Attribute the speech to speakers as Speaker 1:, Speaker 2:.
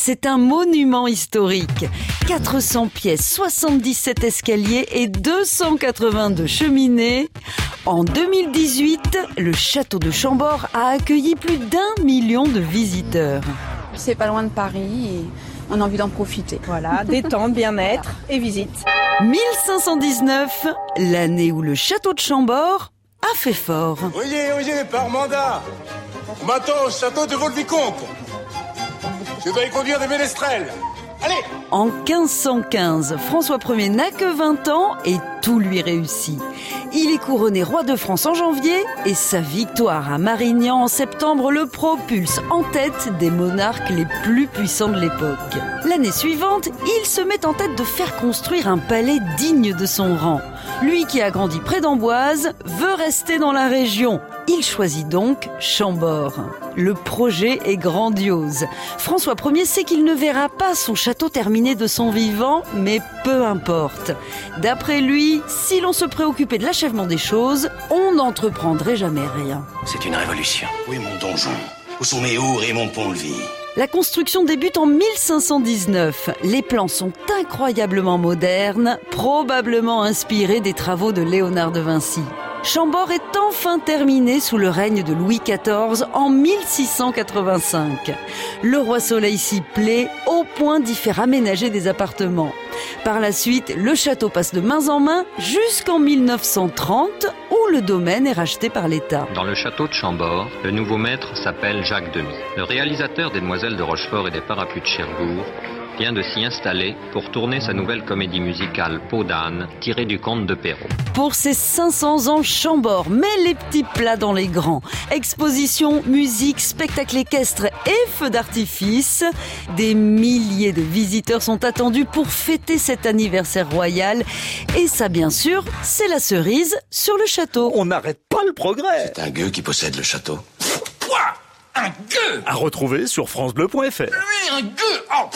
Speaker 1: C'est un monument historique. 400 pièces, 77 escaliers et 282 cheminées. En 2018, le château de Chambord a accueilli plus d'un million de visiteurs.
Speaker 2: C'est pas loin de Paris et on a envie d'en profiter.
Speaker 3: Voilà, détente, bien-être et visite.
Speaker 1: 1519, l'année où le château de Chambord a fait fort.
Speaker 4: Oyez, oyez, par mandat M'attends au château de Volvicomte Je dois y conduire des ménestrels. Allez!
Speaker 1: En 1515, François Ier n'a que 20 ans et lui réussit. Il est couronné roi de France en janvier et sa victoire à Marignan en septembre le propulse en tête des monarques les plus puissants de l'époque. L'année suivante, il se met en tête de faire construire un palais digne de son rang. Lui qui a grandi près d'Amboise veut rester dans la région. Il choisit donc Chambord. Le projet est grandiose. François Ier sait qu'il ne verra pas son château terminé de son vivant, mais peu importe. D'après lui, si l'on se préoccupait de l'achèvement des choses, on n'entreprendrait jamais rien.
Speaker 5: C'est une révolution. Où est mon donjon Où sont mes hours et mon pont-levis
Speaker 1: la construction débute en 1519. Les plans sont incroyablement modernes, probablement inspirés des travaux de Léonard de Vinci. Chambord est enfin terminé sous le règne de Louis XIV en 1685. Le roi Soleil s'y plaît au point d'y faire aménager des appartements. Par la suite, le château passe de main en main jusqu'en 1930 où le domaine est racheté par l'État.
Speaker 6: Dans le château de Chambord, le nouveau maître s'appelle Jacques Demy. Le réalisateur des Demoiselles de Rochefort et des Parapluies de Cherbourg vient de s'y installer pour tourner sa nouvelle comédie musicale Peau d'âne, tirée du conte de Perrault.
Speaker 1: Pour ses 500 ans, Chambord met les petits plats dans les grands. Exposition, musique, spectacle équestre et feux d'artifice. Des milliers de visiteurs sont attendus pour fêter cet anniversaire royal. Et ça, bien sûr, c'est la cerise sur le château.
Speaker 7: On n'arrête pas le progrès.
Speaker 5: C'est un gueux qui possède le château.
Speaker 4: Quoi? Un gueux?
Speaker 7: À retrouver sur francebleu.fr.
Speaker 4: Lui, un gueux Oh